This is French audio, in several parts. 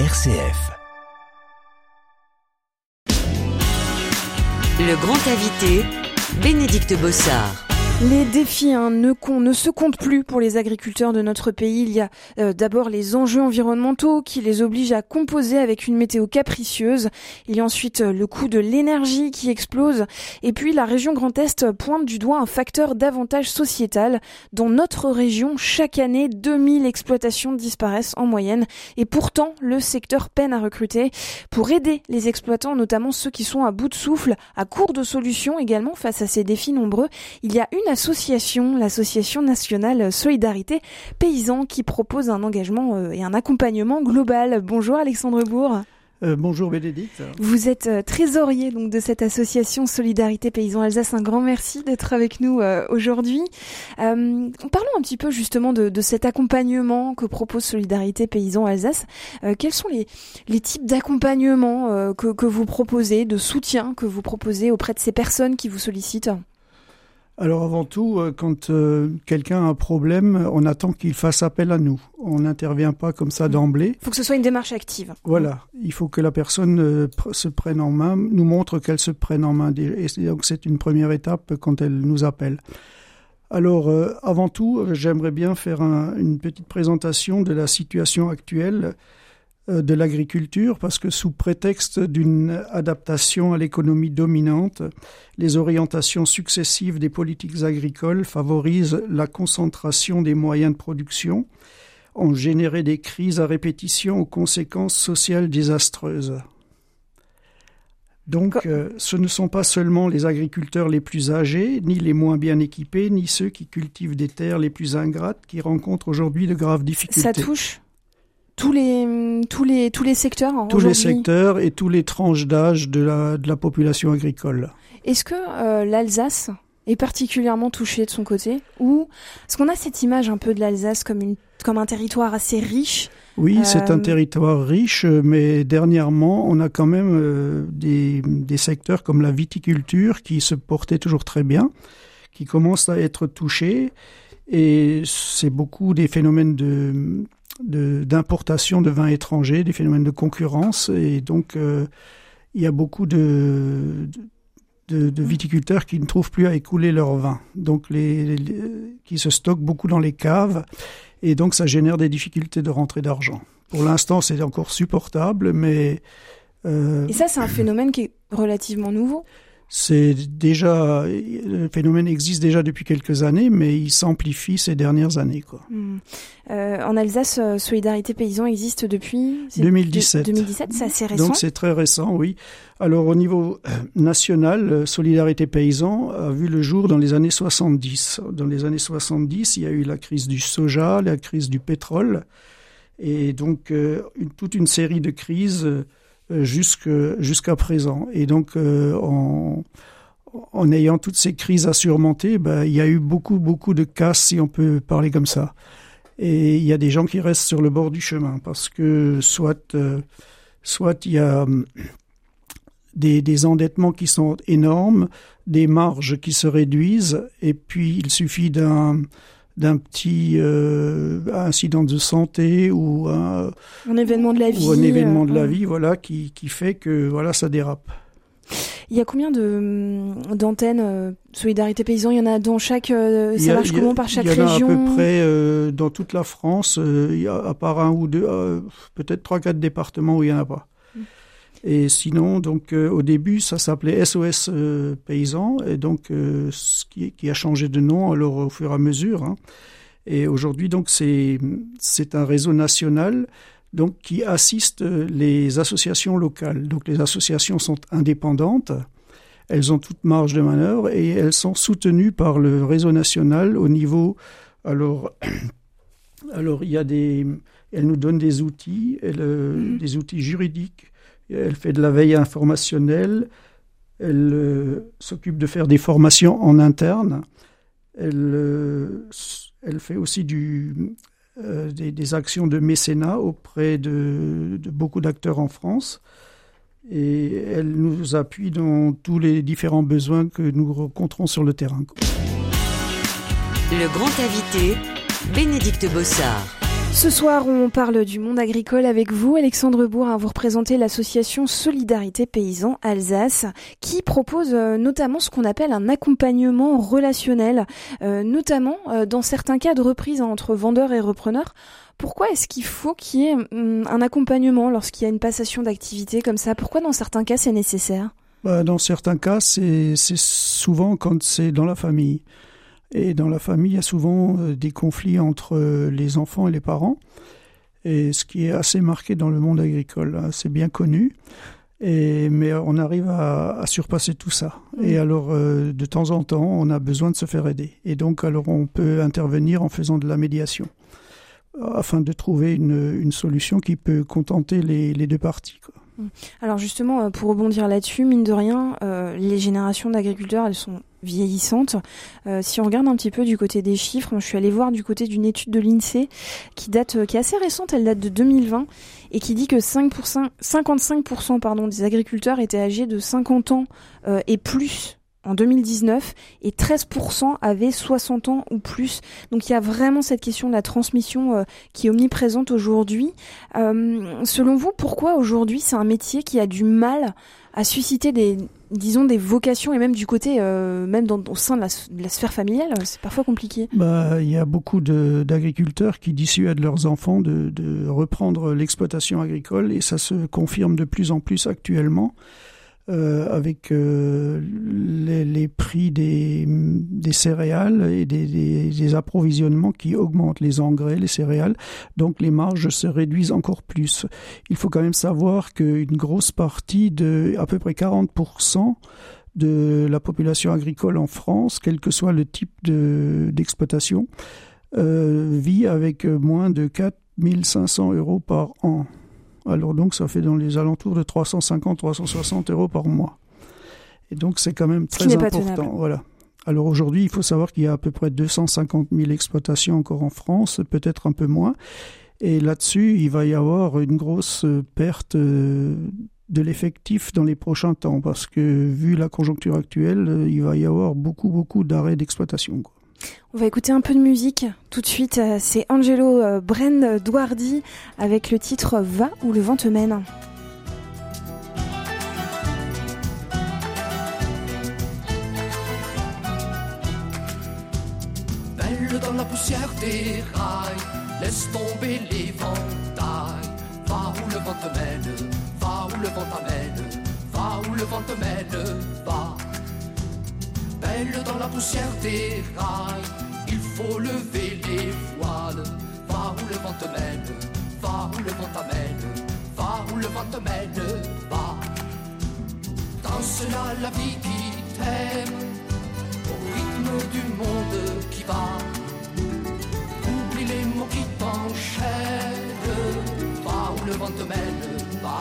RCF. Le grand invité, Bénédicte Bossard. Les défis hein, ne, se comptent plus pour les agriculteurs de notre pays. Il y a euh, d'abord les enjeux environnementaux qui les obligent à composer avec une météo capricieuse. Il y a ensuite euh, le coût de l'énergie qui explose. Et puis la région Grand Est pointe du doigt un facteur d'avantage sociétal. Dans notre région, chaque année, 2000 exploitations disparaissent en moyenne. Et pourtant, le secteur peine à recruter. Pour aider les exploitants, notamment ceux qui sont à bout de souffle, à court de solutions également face à ces défis nombreux, il y a une association, l'association nationale Solidarité Paysans, qui propose un engagement euh, et un accompagnement global. Bonjour Alexandre Bourg. Euh, bonjour Bénédicte. Vous êtes euh, trésorier donc de cette association Solidarité Paysans Alsace. Un grand merci d'être avec nous aujourd'hui. parlons un petit peu justement de, cet accompagnement que propose Solidarité Paysans Alsace. quels sont les, les types d'accompagnement que, que vous proposez, de soutien que vous proposez auprès de ces personnes qui vous sollicitent? Alors avant tout, euh, quand euh, quelqu'un a un problème, on attend qu'il fasse appel à nous. On n'intervient pas comme ça d'emblée. Il faut que ce soit une démarche active. Voilà, il faut que la personne euh, se prenne en main, nous montre qu'elle se prenne en main. Et donc c'est une première étape quand elle nous appelle. Alors avant tout, j'aimerais bien faire une petite présentation de la situation actuelle de l'agriculture parce que sous prétexte d'une adaptation à l'économie dominante, les orientations successives des politiques agricoles favorisent la concentration des moyens de production, ont généré des crises à répétition aux conséquences sociales désastreuses. Donc, euh, ce ne sont pas seulement les agriculteurs les plus âgés, ni les moins bien équipés, ni ceux qui cultivent des terres les plus ingrates qui rencontrent aujourd'hui de graves difficultés. Ça touche tous les tous les tous les secteurs tous les secteurs et tous les tranches d'âge de la de la population agricole. Est-ce que euh, l'Alsace est particulièrement touchée de son côté ou est-ce qu'on a cette image un peu de l'Alsace comme une comme un territoire assez riche Oui, c'est un euh, territoire riche, mais dernièrement, on a quand même euh, des, des secteurs comme la viticulture qui se portaient toujours très bien, qui commencent à être touchés. Et c'est beaucoup des phénomènes de, d'importation de, vins étrangers, des phénomènes de concurrence. Et donc, euh, il y a beaucoup de, de, viticulteurs qui ne trouvent plus à écouler leur vin, donc les, qui se stockent beaucoup dans les caves. Et donc, ça génère des difficultés de rentrée d'argent. Pour l'instant, c'est encore supportable, mais... Euh, et ça, c'est un phénomène qui est relativement nouveau? C'est déjà le phénomène existe déjà depuis quelques années, mais il s'amplifie ces dernières années. Quoi. Hmm. Euh, en Alsace, euh, Solidarité Paysan existe depuis? 2017. 2017, c'est assez récent? Donc c'est très récent, oui. Alors au niveau euh, national, Solidarité Paysan a vu le jour dans les années 70. Dans les années 70, il y a eu la crise du soja, la crise du pétrole, et donc une, toute une série de crises jusqu'à présent. Et donc, euh, en, en, ayant toutes ces crises à surmonter, ben, il y a eu beaucoup, beaucoup de casse, si on peut parler comme ça. Et il y a des gens qui restent sur le bord du chemin parce que soit, euh, soit il y a des, des, endettements qui sont énormes, des marges qui se réduisent, et puis il suffit d'un d'un petit euh, incident de santé ou un, un, événement de la vie, ou un événement de la euh, vie, voilà, qui, qui fait que voilà, ça dérape. Il y a combien de d'antennes euh, Solidarité Paysan? Il y en a dans chaque. Euh, ça marche comment par chaque région Il y en a à peu près euh, dans toute la France. il y a à part un ou deux, peut-être trois quatre départements où il y en a pas. Et sinon, donc euh, au début, ça s'appelait SOS euh, Paysan, et donc euh, ce qui, qui, a changé de nom alors au fur et à mesure. Hein. Et aujourd'hui, donc c'est c'est un réseau national donc qui assiste les associations locales. Donc les associations sont indépendantes, elles ont toute marge de manœuvre et elles sont soutenues par le réseau national au niveau alors alors il y a des elles nous donnent des outils, elles, mmh. des outils juridiques elle fait de la veille informationnelle, elle euh, s'occupe de faire des formations en interne, elle, euh, fait aussi euh, des, actions de mécénat auprès de beaucoup d'acteurs en France et elle nous appuie dans tous les différents besoins que nous rencontrons sur le terrain. Le grand invité, Bénédicte Bossard. Ce soir, on parle du monde agricole avec vous. Alexandre Bourg vous représenter l'association Solidarité Paysan Alsace qui propose euh, notamment ce qu'on appelle un accompagnement relationnel, euh, notamment euh, dans certains cas de reprise entre vendeurs et repreneurs. Pourquoi est-ce qu'il faut qu'il y ait hum, un accompagnement lorsqu'il y a une passation d'activité comme ça? Pourquoi dans certains cas c'est nécessaire? Bah, Dans certains cas, c'est souvent quand c'est dans la famille. Et dans la famille, il y a souvent euh, des conflits entre euh, les enfants et les parents. Et ce qui est assez marqué dans le monde agricole, hein, c'est bien connu. Et, mais on arrive à, surpasser tout ça. Et alors, euh, de temps en temps, on a besoin de se faire aider. Et donc, alors, on peut intervenir en faisant de la médiation afin de trouver une, solution qui peut contenter les, deux parties. Alors justement, pour rebondir là-dessus, mine de rien, les générations d'agriculteurs, elles sont vieillissante. Euh, si on regarde un petit peu du côté des chiffres, je suis allée voir du côté d'une étude de l'INSEE qui date, euh, qui est assez récente, elle date de 2020 et qui dit que 5%, 55% pardon, des agriculteurs étaient âgés de 50 ans euh, et plus en 2019 et 13% avaient 60 ans ou plus. Donc il y a vraiment cette question de la transmission qui est omniprésente aujourd'hui. selon vous, pourquoi aujourd'hui c'est un métier qui a du mal à susciter des, disons, des vocations et même du côté, euh, même dans, au sein de la, sphère familiale, c'est parfois compliqué. Bah, il y a beaucoup d'agriculteurs qui dissuadent leurs enfants de, de reprendre l'exploitation agricole et ça se confirme de plus en plus actuellement. Euh, avec euh, les, les, prix des, des, céréales et des, des, des, approvisionnements qui augmentent, les engrais, les céréales, donc les marges se réduisent encore plus. Il faut quand même savoir qu'une grosse partie de à peu près 40% de la population agricole en France, quel que soit le type d'exploitation, euh, vit avec moins de 4500 euros par an. Alors donc ça fait dans les alentours de 350-360 euros par mois. Et donc c'est quand même très important. Voilà. Alors aujourd'hui, il faut savoir qu'il y a à peu près 250 000 exploitations encore en France, peut-être un peu moins. Et là-dessus, il va y avoir une grosse perte euh, de l'effectif dans les prochains temps, parce que vu la conjoncture actuelle, il va y avoir beaucoup, beaucoup d'arrêts d'exploitation. On va écouter un peu de musique tout de suite. Euh, c'est Angelo euh, Bren Douardi avec le titre Va où le vent te mène. Belle dans la poussière des rails, laisse tomber les ventailles. Va où le vent te mène, va où le vent t'amène, va où le vent te mène, va dans la poussière des rails. Il faut lever les voiles. Va où le vent te mène, va où le vent t'amène, va où le vent te mène, va. Danse là la vie qui t'aime, au rythme du monde qui va. Oublie les mots qui t'enchaînent, va où le vent te mène, va.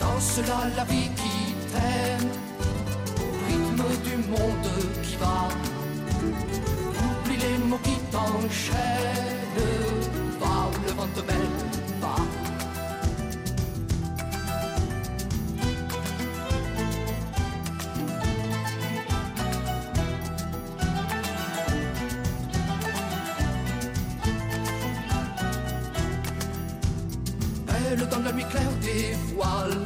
Danse là la vie qui t'aime du monde qui va. Oublie les mots qui t'enchaînent. Va où le vent te mène, va. Elle dans la nuit claire des voiles,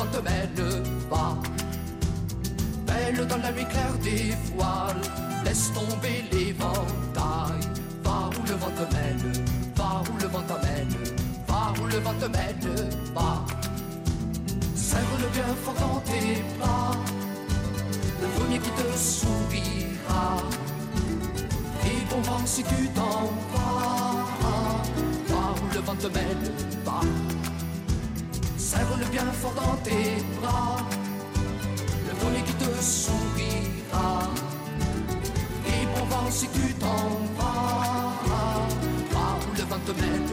vent te mène, va. Belle dans la nuit claire des voiles, laisse tomber les ventailles, va où le vent te mène, va où le vent t'amène, va où le vent te mène, va. Serre-le bien fort dans tes bras, le premier qui te sourira, et bon vent si tu t'en vas. Le vent te mène, Serre-le bien fort dans tes bras, le premier qui te sourira. Et bon vent si tu t'en vas, va où le vent te mène,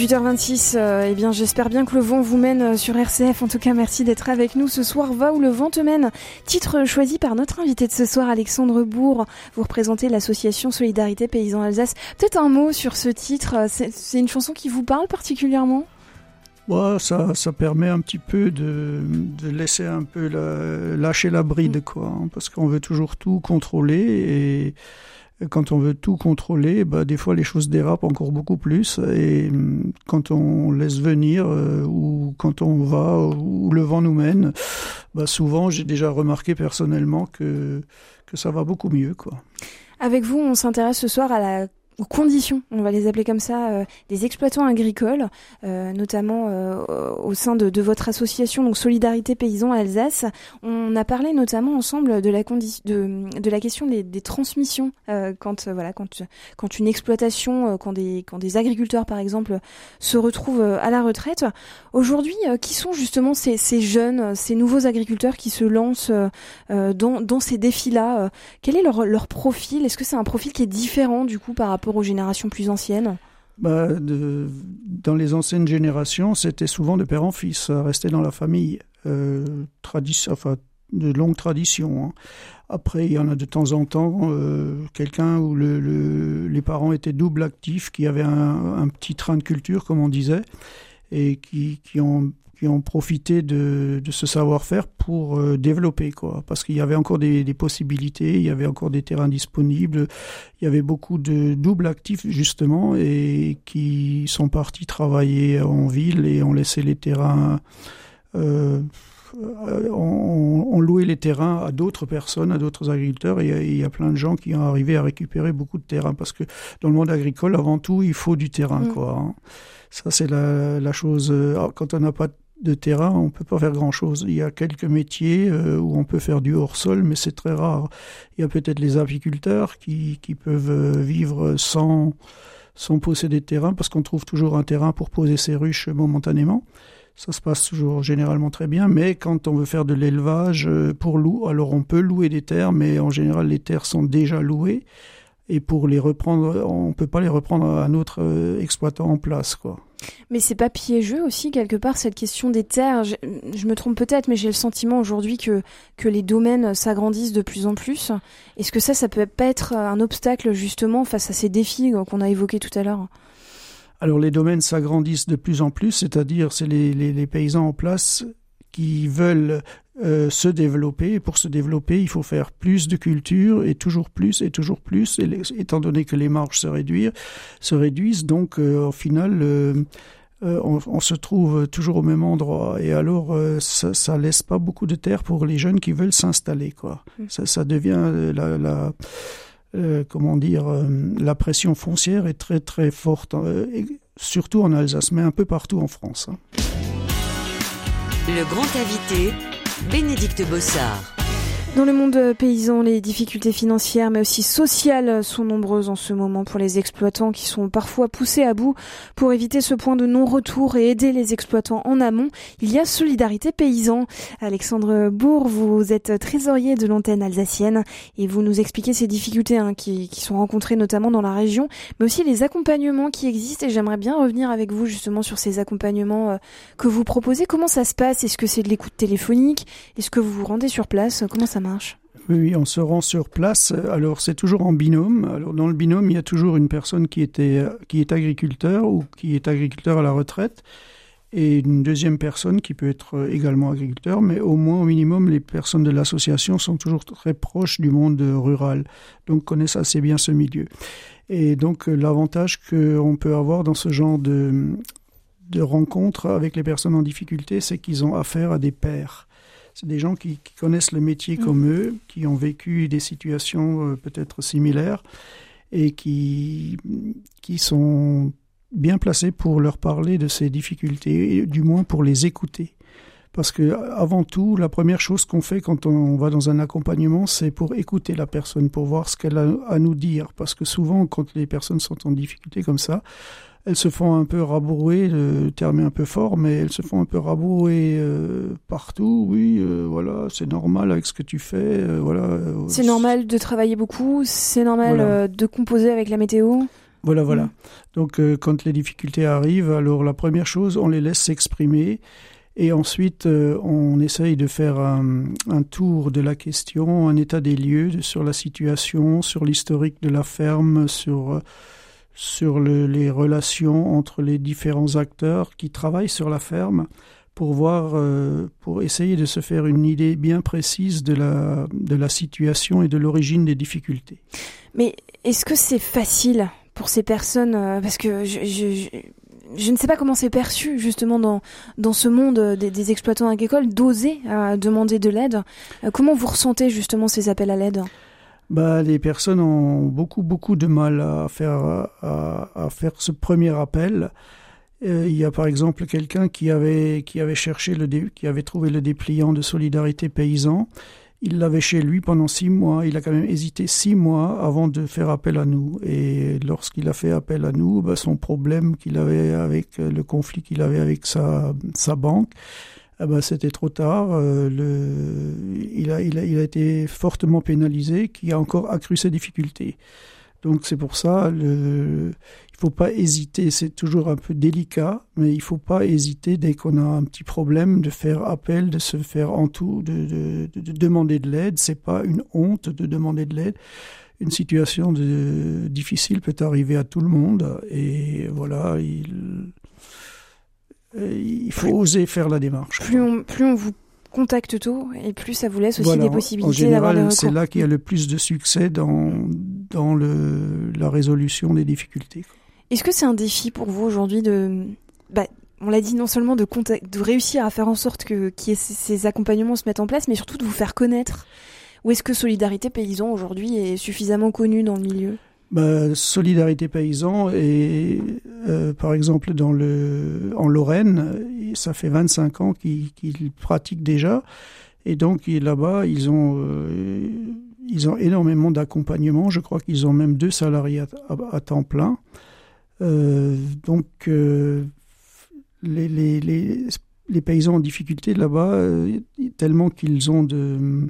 18h26, euh, eh bien j'espère bien que le vent vous mène euh, sur RCF. En tout cas, merci d'être avec nous ce soir. Va où le vent te mène. Titre choisi par notre invité de ce soir, Alexandre Bourg. Vous représentez l'association Solidarité Paysan Alsace. Peut-être un mot sur ce titre. C'est une chanson qui vous parle particulièrement? Ouais, ça, ça permet un petit peu de, de laisser un peu la, lâcher la bride, mm. quoi, hein, parce qu'on veut toujours tout contrôler et quand on veut tout contrôler, bah, des fois les choses dérapent encore beaucoup plus. Et hum, quand on laisse venir euh, ou quand on va où le vent nous mène, bah, souvent j'ai déjà remarqué personnellement que, que ça va beaucoup mieux. Quoi. Avec vous, on s'intéresse ce soir à la conditions, on va les appeler comme ça, euh, des exploitants agricoles, euh, notamment euh, au sein de, de, votre association, donc Solidarité Paysan Alsace. On a parlé notamment ensemble de la, de, de la question des, des transmissions quand voilà quand quand une exploitation, quand des quand des agriculteurs par exemple se retrouvent à la retraite. Aujourd'hui, qui sont justement ces, ces jeunes, ces nouveaux agriculteurs qui se lancent dans dans ces défis-là Quel est leur leur profil? Est-ce que c'est un profil qui est différent du coup par rapport aux générations plus anciennes bah, Dans les anciennes générations, c'était souvent de père en fils, restait dans la famille, euh, de longue tradition. Hein. Après, il y en a de temps en temps euh, quelqu'un où le, les parents étaient double actifs, qui avaient un, petit train de culture, comme on disait, et qui ont qui ont profité de, de ce savoir-faire pour euh, développer, quoi. Parce qu'il y avait encore des, des, possibilités, il y avait encore des terrains disponibles, il y avait beaucoup de doubles actifs, justement, et qui sont partis travailler en ville et ont laissé les terrains. Euh, on, on, louait les terrains à d'autres personnes, à d'autres agriculteurs, et il y a plein de gens qui ont arrivé à récupérer beaucoup de terrain, parce que dans le monde agricole, avant tout, il faut du terrain, mmh. quoi. Hein. Ça, c'est la, la, chose. Quand on n'a pas de terrain, on peut pas faire grand-chose. Il y a quelques métiers euh, où on peut faire du hors-sol, mais c'est très rare. Il y a peut-être les apiculteurs qui, qui peuvent euh, vivre sans, sans posséder de terrain, parce qu'on trouve toujours un terrain pour poser ses ruches momentanément. Ça se passe toujours généralement très bien, mais quand on veut faire de l'élevage euh, pour loup, alors on peut louer des terres, mais en général les terres sont déjà louées et pour les reprendre, on peut pas les reprendre à un autre exploitant en place, quoi. Mais c'est pas piégeux aussi quelque part cette question des terres. Je, me trompe peut-être, mais j'ai le sentiment aujourd'hui que que les domaines s'agrandissent de plus en plus. Est-ce que ça, ça peut pas être un obstacle justement face à ces défis qu'on a évoqués tout à l'heure? Alors les domaines s'agrandissent de plus en plus, c'est-à-dire c'est les, les paysans en place qui veulent euh, se développer. Et pour se développer, il faut faire plus de culture et toujours plus et toujours plus. Et les, étant donné que les marges se réduisent, se réduisent donc euh, au final, euh, on, on, se trouve toujours au même endroit. Et alors, ça, ça laisse pas beaucoup de terre pour les jeunes qui veulent s'installer. Quoi. Mmh. Ça, ça devient la, la comment dire, la pression foncière est très très forte, surtout en Alsace, mais un peu partout en France. Hein. Le grand invité, Bénédicte Bossard. Dans le monde paysan, les difficultés financières mais aussi sociales sont nombreuses en ce moment pour les exploitants qui sont parfois poussés à bout. Pour éviter ce point de non-retour et aider les exploitants en amont, il y a Solidarité Paysan. Alexandre Bourg, vous êtes trésorier de l'antenne alsacienne et vous nous expliquez ces difficultés hein, qui, qui, sont rencontrées notamment dans la région, mais aussi les accompagnements qui existent et j'aimerais bien revenir avec vous justement sur ces accompagnements euh, que vous proposez. Comment ça se passe? Est-ce que c'est de l'écoute téléphonique? Est-ce que vous vous rendez sur place? Comment ça oui, on se rend sur place. Alors c'est toujours en binôme. Alors dans le binôme, il y a toujours une personne qui était qui est agriculteur ou qui est agriculteur à la retraite et une deuxième personne qui peut être également agriculteur, mais au moins au minimum les personnes de l'association sont toujours très proches du monde rural, donc connaissent assez bien ce milieu. Et donc l'avantage qu'on peut avoir dans ce genre de de rencontres avec les personnes en difficulté, c'est qu'ils ont affaire à des pairs. C'est des gens qui, qui, connaissent le métier mmh. comme eux, qui ont vécu des situations euh, peut-être similaires et qui, qui sont bien placés pour leur parler de ces difficultés, et du moins pour les écouter. Parce que avant tout, la première chose qu'on fait quand on va dans un accompagnement, c'est pour écouter la personne, pour voir ce qu'elle a à nous dire. Parce que souvent, quand les personnes sont en difficulté comme ça, elles se font un peu rabouer, le terme est un peu fort, mais elles se font un peu rabouer euh, partout. Oui, euh, voilà, c'est normal avec ce que tu fais. Euh, voilà. C'est normal de travailler beaucoup. C'est normal voilà. de composer avec la météo. Voilà, voilà. Mm. Donc, euh, quand les difficultés arrivent, alors la première chose, on les laisse s'exprimer. Et ensuite, euh, on essaye de faire un, un tour de la question, un état des lieux sur la situation, sur l'historique de la ferme, sur, euh, sur le- les relations entre les différents acteurs qui travaillent sur la ferme, pour voir, euh, pour essayer de se faire une idée bien précise de la, de la situation et de l'origine des difficultés. Mais est-ce que c'est facile pour ces personnes euh, Parce que je, je, ne sais pas comment c'est perçu justement dans, dans ce monde euh, des, exploitants agricoles d'oser demander de l'aide. Comment vous ressentez justement ces appels à l'aide? Bah, les personnes ont beaucoup, beaucoup de mal à faire, à, à faire ce premier appel. Euh, il y a par exemple quelqu'un qui avait, qui avait cherché le, qui avait trouvé le dépliant de solidarité paysan. Il l'avait chez lui pendant six mois. Il a quand même hésité six mois avant de faire appel à nous. Et lorsqu'il a fait appel à nous, bah, son problème qu'il avait avec le conflit qu'il avait avec sa, sa banque, ah bah, c'était trop tard. Euh, le, il, a, il, a, il a été fortement pénalisé, qui a encore accru ses difficultés. Donc c'est pour ça, le, il faut pas hésiter. C'est toujours un peu délicat, mais il faut pas hésiter dès qu'on a un petit problème de faire appel, de se faire en tout, de, de, de, de demander de l'aide. C'est pas une honte de demander de l'aide. Une situation difficile peut arriver à tout le monde, et voilà, il, il faut oser faire la démarche. plus on, plus on vous contacte tôt et plus ça vous laisse aussi Voilà, des possibilités d'avoir des recours. c'est là qu'il y a le plus de succès dans, dans le, la résolution des difficultés. Est-ce que c'est un défi pour vous aujourd'hui de, bah, on l'a dit, non seulement de, contact- de réussir à faire en sorte que ces, ces accompagnements se mettent en place, mais surtout de vous faire connaître? Ou est-ce que Solidarité Paysan aujourd'hui est suffisamment connue dans le milieu? Bah, Solidarité Paysan et euh, par exemple dans le en Lorraine, ça fait 25 ans qu'ils pratiquent déjà et donc là-bas ils ont euh, ils ont énormément d'accompagnement. Je crois qu'ils ont même deux salariés à, temps plein. Euh, donc les, les, les, les paysans en difficulté là-bas, tellement qu'ils ont de,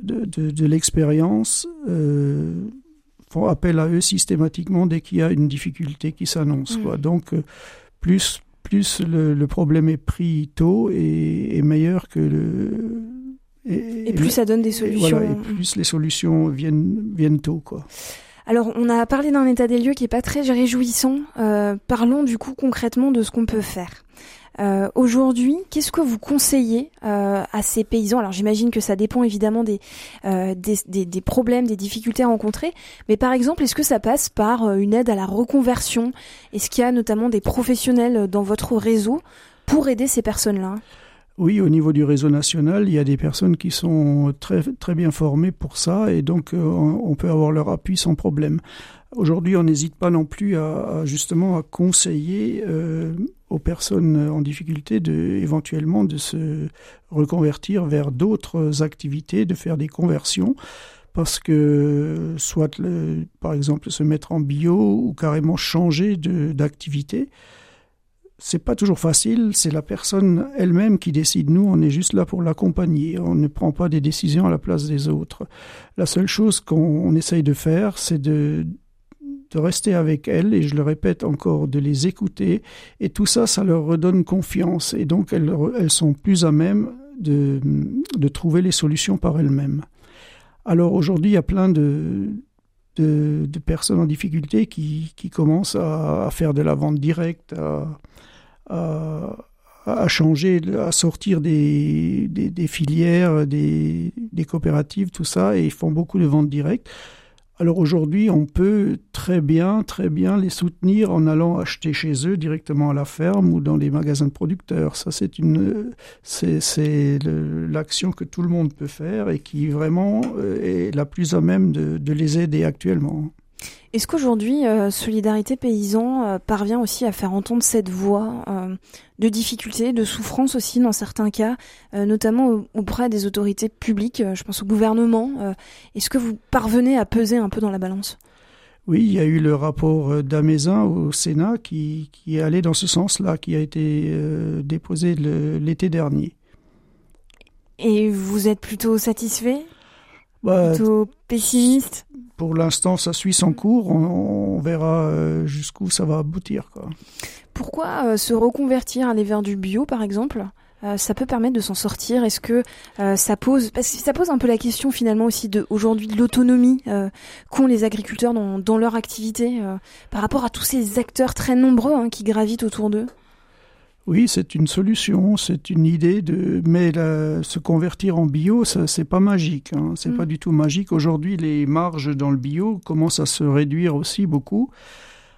de, de l'expérience. Font appel à eux systématiquement dès qu'il y a une difficulté qui s'annonce. Mm. Donc, euh, plus, plus le, le problème est pris tôt et, et meilleur que le. Et plus ça donne des solutions. voilà, et plus les solutions viennent, viennent tôt. Quoi. Alors, on a parlé d'un état des lieux qui est pas très réjouissant. Euh, parlons du coup concrètement de ce qu'on peut faire. Euh, Aujourd'hui, qu'est-ce que vous conseillez euh, à ces paysans? Alors, j'imagine que ça dépend évidemment des, euh, des, des, problèmes, des difficultés rencontrées. Mais par exemple, est-ce que ça passe par une aide à la reconversion? Est-ce qu'il y a notamment des professionnels dans votre réseau pour aider ces personnes-là? Oui, au niveau du réseau national, il y a des personnes qui sont très, très bien formées pour ça et donc on, on peut avoir leur appui sans problème. Aujourd'hui, on n'hésite pas non plus à, justement à conseiller euh, aux personnes en difficulté de éventuellement de se reconvertir vers d'autres activités, de faire des conversions parce que soit par exemple se mettre en bio ou carrément changer d'activité c'est pas toujours facile, c'est la personne elle-même qui décide. Nous, on est juste là pour l'accompagner. On ne prend pas des décisions à la place des autres. La seule chose qu'on on essaye de faire, c'est de, de rester avec elles, et je le répète encore, de les écouter. Et tout ça, ça leur redonne confiance. Et donc, elles, elles sont plus à même de, de trouver les solutions par elles-mêmes. Alors aujourd'hui, il y a plein de, de, personnes en difficulté qui, qui commencent à, faire de la vente directe, à, à, changer, à sortir des, des, des filières, des, des coopératives, tout ça, et ils font beaucoup de ventes directes. Alors aujourd'hui, on peut très bien, très bien les soutenir en allant acheter chez eux directement à la ferme ou dans les magasins de producteurs. Ça, c'est une, c'est, l'action que tout le monde peut faire et qui vraiment euh, est la plus à même de, de les aider actuellement. Est-ce qu'aujourd'hui, euh, Solidarité Paysan euh, parvient aussi à faire entendre cette voix euh, de difficulté, de souffrance aussi dans certains cas, euh, notamment au- auprès des autorités publiques, euh, je pense au gouvernement euh, Est-ce que vous parvenez à peser un peu dans la balance? Oui, il y a eu le rapport d'Amézin au Sénat qui, qui est allé dans ce sens-là, qui a été euh, déposé l'été dernier. Et vous êtes plutôt satisfait? Bah, Plutôt pessimiste? Pour l'instant, ça suit son cours. On, verra euh, jusqu'où ça va aboutir. Quoi. Pourquoi euh, se reconvertir, aller vers du bio, par exemple euh, ça peut permettre de s'en sortir? Est-ce que ça pose parce que ça pose un peu la question finalement aussi de aujourd'hui de l'autonomie qu'ont les agriculteurs dans, dans leur activité par rapport à tous ces acteurs très nombreux hein, qui gravitent autour d'eux? Oui, c'est une solution, c'est une idée de, mais se convertir en bio, ça c'est pas magique, hein, c'est pas mm. du tout magique. Aujourd'hui, les marges dans le bio commencent à se réduire aussi beaucoup.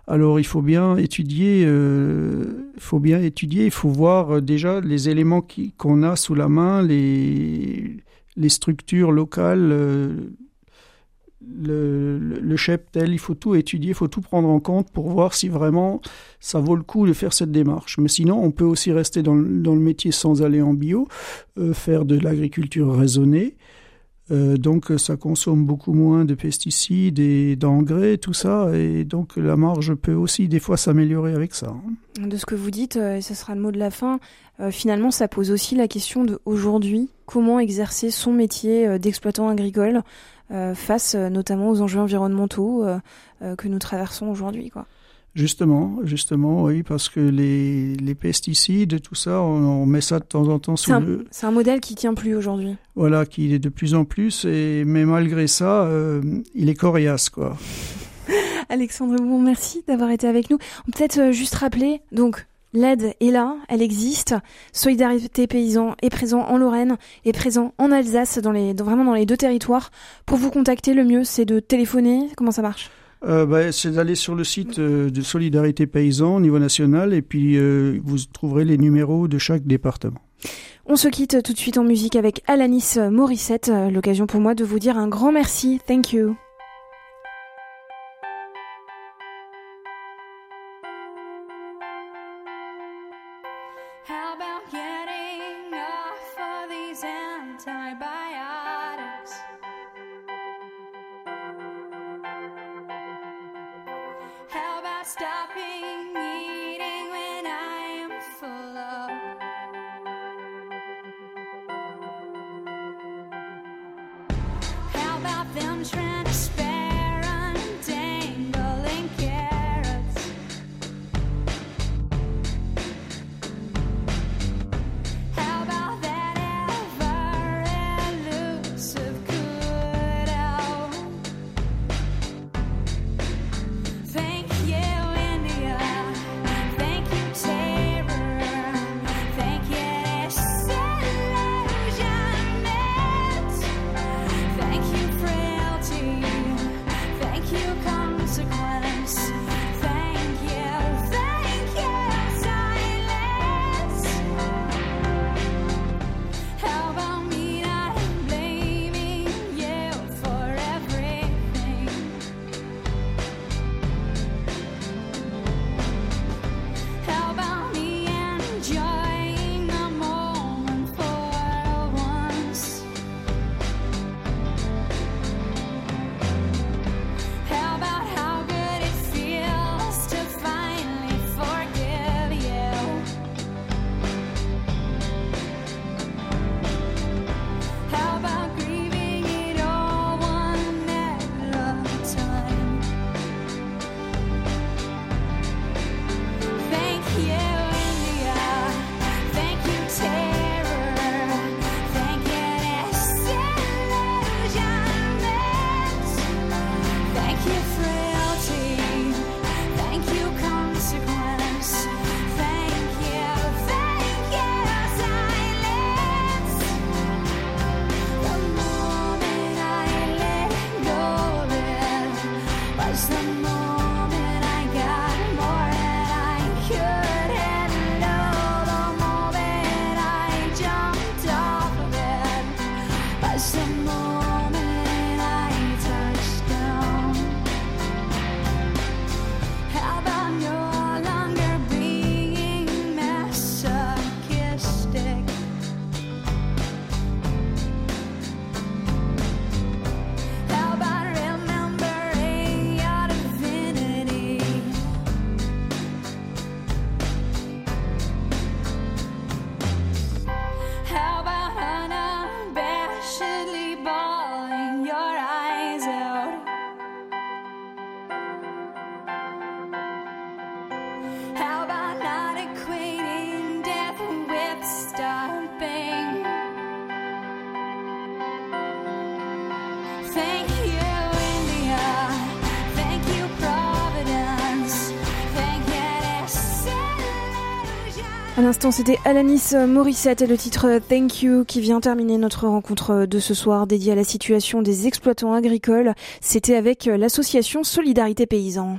Alors il faut bien étudier, euh, il faut bien étudier, il faut voir euh, déjà les éléments qu'on a sous la main, les, les structures locales, euh, le, le, cheptel, il faut tout étudier, il faut tout prendre en compte pour voir si vraiment ça vaut le coup de faire cette démarche. Mais sinon, on peut aussi rester dans, dans le métier sans aller en bio, euh, faire de l'agriculture raisonnée. Euh, donc ça consomme beaucoup moins de pesticides et d'engrais, tout ça, et donc la marge peut aussi des fois s'améliorer avec ça. Hein. De ce que vous dites, euh, et ce sera le mot de la fin, finalement ça pose aussi la question de aujourd'hui, comment exercer son métier d'exploitant agricole euh, face euh, notamment aux enjeux environnementaux euh, que nous traversons aujourd'hui. Quoi. Justement, justement, oui, parce que les, les pesticides, tout ça, on, met ça de temps en temps sous le... C'est un modèle qui tient plus aujourd'hui. Voilà, qui est de plus en plus, et mais malgré ça, il est coriace, quoi. Alexandre Bon, merci d'avoir été avec nous. Peut-être juste rappeler, donc L'aide est là, elle existe. Solidarité paysan est présent en Lorraine, est présent en Alsace, dans les, vraiment dans les deux territoires. Pour vous contacter, le mieux, c'est de téléphoner. Comment ça marche? Euh, bah, c'est d'aller sur le site euh, de Solidarité Paysan au niveau national et puis euh, vous trouverez les numéros de chaque département. On se quitte tout de suite en musique avec Alanis Morissette. L'occasion pour moi de vous dire un grand merci. Thank you. C'était Alanis Morissette et le titre Thank You qui vient terminer notre rencontre de ce soir dédiée à la situation des exploitants agricoles. C'était avec l'association Solidarité Paysan.